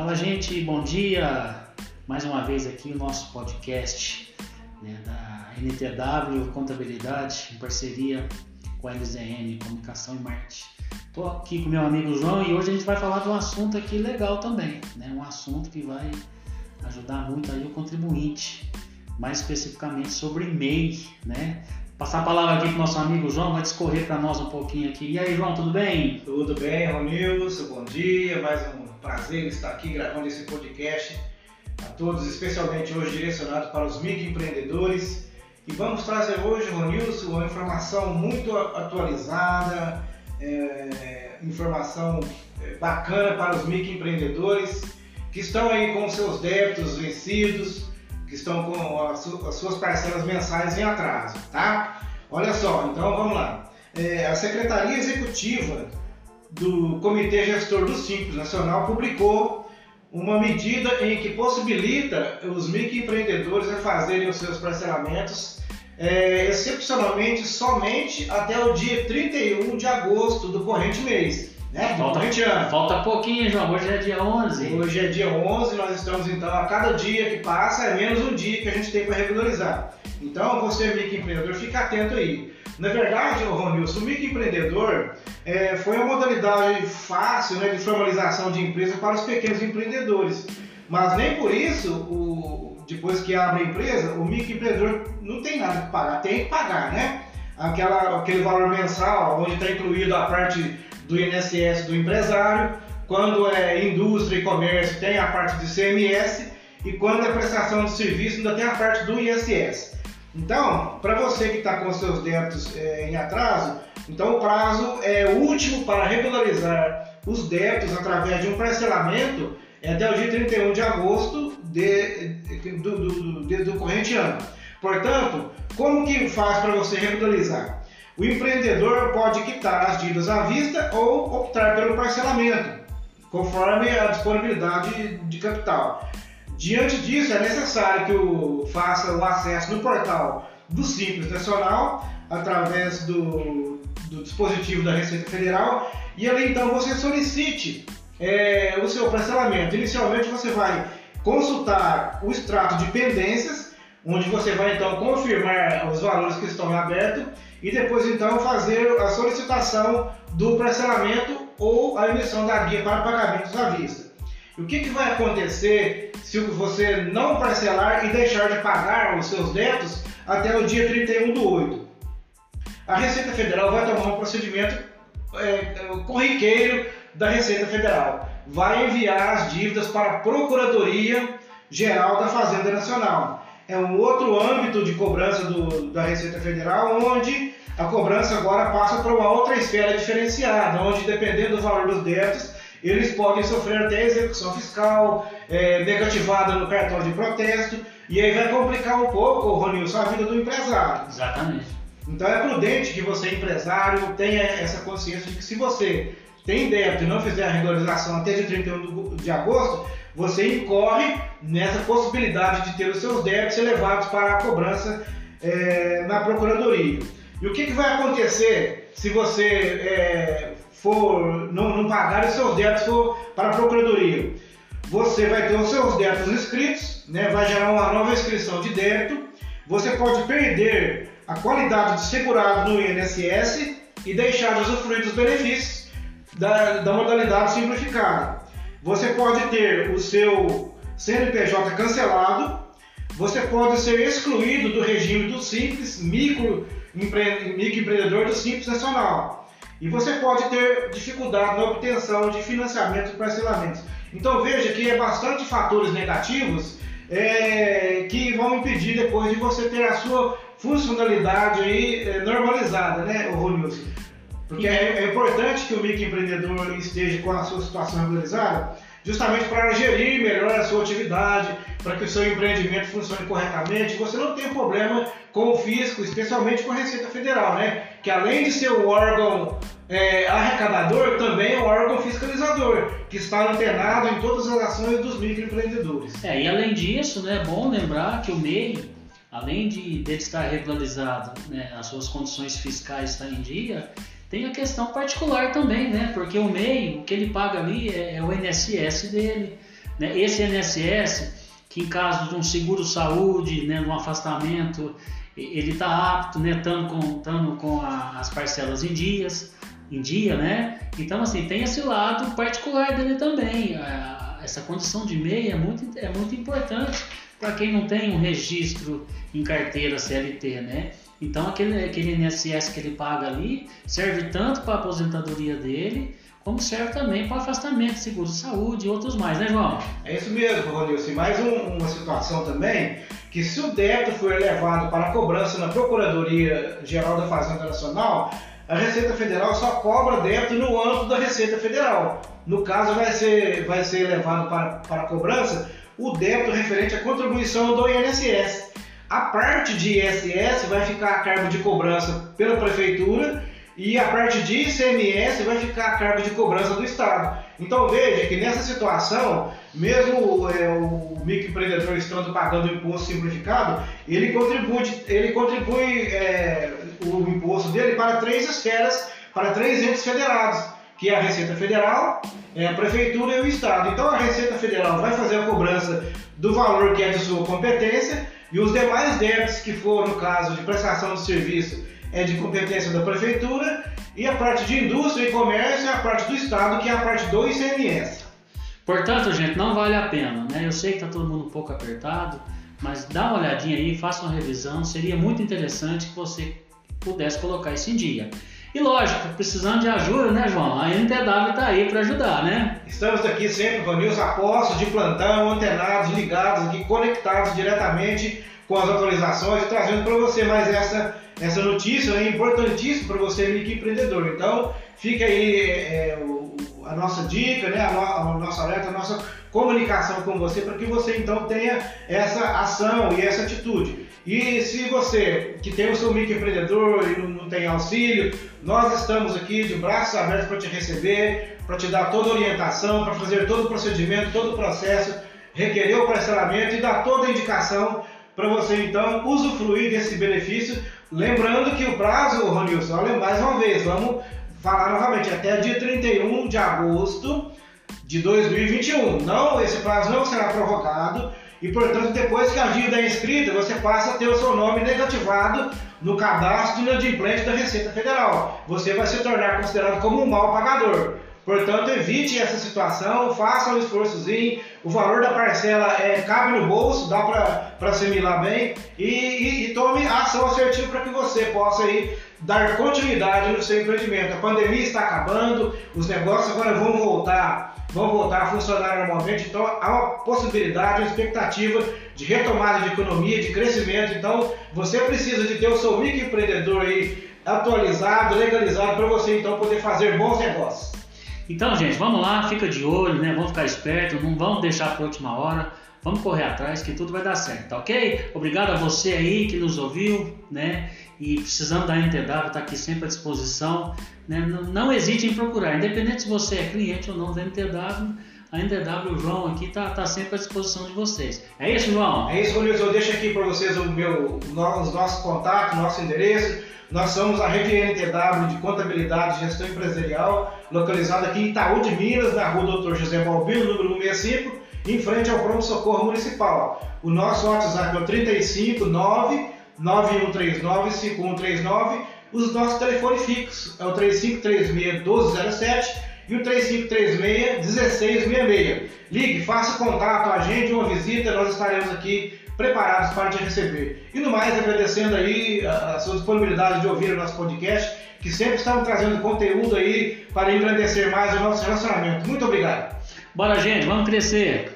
Fala, gente, bom dia! Mais uma vez aqui o nosso podcast né, da NTW Contabilidade, em parceria com a LZN Comunicação e Marketing. Estou aqui com meu amigo João e hoje a gente vai falar de um assunto aqui legal também, né? um assunto que vai ajudar muito aí o contribuinte, mais especificamente sobre e-mail, né? Passar a palavra aqui para o nosso amigo João, vai discorrer para nós um pouquinho aqui. E aí, João, tudo bem? Tudo bem, Ronilson, bom dia, mais um prazer estar aqui gravando esse podcast a todos, especialmente hoje direcionado para os microempreendedores. E vamos trazer hoje, Ronilson, uma informação muito atualizada, é, informação é, bacana para os microempreendedores que estão aí com seus débitos vencidos, que estão com as suas parcelas mensais em atraso, tá? Olha só, então vamos lá. É, a Secretaria Executiva do Comitê Gestor do Simples Nacional publicou uma medida em que possibilita os microempreendedores a fazerem os seus parcelamentos é, excepcionalmente somente até o dia 31 de agosto do corrente mês. Né? Falta, falta pouquinho, João. Hoje é dia 11. Hoje é dia 11, nós estamos então, a cada dia que passa é menos um dia que a gente tem para regularizar. Então, você, microempreendedor, fica atento aí. Na verdade, Ronilson, o microempreendedor é, foi uma modalidade fácil né, de formalização de empresa para os pequenos empreendedores. Mas nem por isso, o, depois que abre a empresa, o microempreendedor não tem nada que pagar, tem que pagar, né? Aquela, aquele valor mensal, onde está incluído a parte do INSS do empresário, quando é indústria e comércio tem a parte do CMS e quando é prestação de serviço ainda tem a parte do ISS. Então, para você que está com seus débitos é, em atraso, então o prazo é último para regularizar os débitos através de um parcelamento é até o dia 31 de agosto de, do, do, do, do corrente ano. Portanto, como que faz para você regularizar? O empreendedor pode quitar as dívidas à vista ou optar pelo parcelamento, conforme a disponibilidade de capital. Diante disso, é necessário que o faça o acesso no portal do Simples Nacional, através do, do dispositivo da Receita Federal, e ali então você solicite é, o seu parcelamento. Inicialmente você vai consultar o extrato de pendências, onde você vai então confirmar os valores que estão abertos e depois então fazer a solicitação do parcelamento ou a emissão da guia para pagamentos à vista. O que, que vai acontecer se você não parcelar e deixar de pagar os seus débitos até o dia 31 do 8. A Receita Federal vai tomar um procedimento é, corriqueiro da Receita Federal. Vai enviar as dívidas para a Procuradoria Geral da Fazenda Nacional. É um outro âmbito de cobrança do, da Receita Federal, onde a cobrança agora passa para uma outra esfera diferenciada, onde dependendo do valor dos débitos, eles podem sofrer até execução fiscal, é, negativada no cartório de protesto, e aí vai complicar um pouco, Ronilson, a vida do empresário. Exatamente. Então é prudente que você, empresário, tenha essa consciência de que se você tem débito e não fizer a regularização até de 31 de agosto, você incorre nessa possibilidade de ter os seus débitos elevados para a cobrança é, na Procuradoria. E o que, que vai acontecer se você é, for não, não pagar os seus débitos for para a procuradoria, você vai ter os seus débitos inscritos, né, vai gerar uma nova inscrição de débito, você pode perder a qualidade de segurado no INSS e deixar de usufruir dos benefícios da, da modalidade simplificada. Você pode ter o seu CNPJ cancelado, você pode ser excluído do regime do Simples Micro, empre, Microempreendedor do Simples Nacional e você pode ter dificuldade na obtenção de financiamento e parcelamentos. Então veja que é bastante fatores negativos é, que vão impedir depois de você ter a sua funcionalidade aí é, normalizada, né, Ronilson? Porque é, é, importante que o microempreendedor esteja com a sua situação regularizada, justamente para gerir melhor a sua atividade, para que o seu empreendimento funcione corretamente, você não tem problema com o fisco, especialmente com a Receita Federal, né? Que além de ser o órgão é, arrecadador, também é o órgão fiscalizador, que está antenado em todas as ações dos microempreendedores. É, e além disso, né, é bom lembrar que o MEI, além de, de estar regularizado, né, as suas condições fiscais estão em dia, tem a questão particular também, né? Porque o MEI, o que ele paga ali é, é o INSS dele, Né? Esse INSS, que em caso de um seguro-saúde, né, um afastamento, ele está apto, né, estando com, com a, as parcelas em dias, em dia, né? Então, assim, tem esse lado particular dele também. essa condição de MEI é muito, é muito importante para quem não tem um registro em carteira CLT, né? Então, aquele, aquele INSS que ele paga ali serve tanto para a aposentadoria dele, como serve também para afastamento, seguro de saúde e outros mais, né, João? É isso mesmo, Ronilson. Mais um, uma situação também, que se o débito for levado para cobrança na Procuradoria Geral da Fazenda Nacional, a Receita Federal só cobra débito no âmbito da Receita Federal. No caso, vai ser, vai ser levado para, para cobrança o débito referente à contribuição do INSS. A parte de ISS vai ficar a cargo de cobrança pela Prefeitura e a parte de ICMS vai ficar a cargo de cobrança do Estado. Então veja que nessa situação, mesmo é, o microempreendedor estando pagando imposto simplificado, ele contribui, ele contribui é, o imposto dele para três esferas, para três entes federados, que é a Receita Federal, é a Prefeitura e o Estado. Então a Receita Federal vai fazer a cobrança do valor que é de sua competência e os demais débitos que for no caso de prestação de serviço é de competência da Prefeitura e a parte de indústria e comércio é a parte do Estado, que é a parte do ICMS. Portanto, gente, não vale a pena, né? Eu sei que está todo mundo um pouco apertado, mas dá uma olhadinha aí, faça uma revisão, seria muito interessante que você pudesse colocar isso em dia. E lógico, precisando de ajuda, né, João? A NTW está aí para ajudar, né? Estamos aqui sempre news apostos de plantão, antenados, ligados aqui, conectados diretamente com as atualizações trazendo para você mais essa, essa notícia né, importantíssima para você, microempreendedor. Então, fica aí é, o, a nossa dica, né, a, no, a nossa alerta, a nossa comunicação com você para que você então tenha essa ação e essa atitude. E se você que tem o seu microempreendedor e não, tem auxílio, nós estamos aqui de braços abertos para te receber, para te dar toda a orientação, para fazer todo o procedimento, todo o processo, requerer o parcelamento e dar toda a indicação para você então usufruir desse benefício. Lembrando que o prazo, Ronilson, mais uma vez, vamos falar novamente, até dia 31 de agosto de 2021. Não, esse prazo não será prorrogado e, portanto, depois que a dívida é inscrita, você passa a ter o seu nome negativado no cadastro de inadimplente da Receita Federal. Você vai se tornar considerado como um mal pagador. Portanto, evite essa situação, faça um esforçozinho, o valor da parcela é, cabe no bolso, dá para assimilar bem e, e, e, tome ação assertiva para que você possa aí dar continuidade no seu empreendimento. A pandemia está acabando, os negócios agora vão voltar, vão voltar a funcionar normalmente, então há uma possibilidade, uma expectativa de retomada de economia, de crescimento. Então você precisa de ter o seu microempreendedor aí atualizado, legalizado para você então poder fazer bons negócios. Então, gente, vamos lá, fica de olho, né? Vamos ficar esperto, não vamos deixar para última hora. Vamos correr atrás que tudo vai dar certo, tá ok? Obrigado a você aí que nos ouviu, né? E precisando da NTW, está aqui sempre à disposição. Né? Não, não, hesite em procurar, independente se você é cliente ou não da NTW, a NTW, o João aqui está tá sempre à disposição de vocês. É isso, João? É isso, Ronilson. Eu deixo aqui para vocês o meu, os nossos contatos, nosso endereço. Nós somos a rede NTW de contabilidade e gestão empresarial, localizada aqui em Itaú de Minas, na rua Dr. José Balbino, número 165, em frente ao Pronto Socorro Municipal. O nosso WhatsApp é o 359 9139 5139. Os nossos telefones fixos é o 3536 1207 e o 3536 1666. Ligue, faça contato, agende uma visita, nós estaremos aqui preparados para te receber. E no mais, agradecendo aí a, sua disponibilidade de ouvir o nosso podcast, que sempre estamos trazendo conteúdo aí para engrandecer mais o nosso relacionamento. Muito obrigado. Bora, gente, vamos crescer.